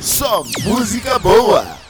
Só música boa.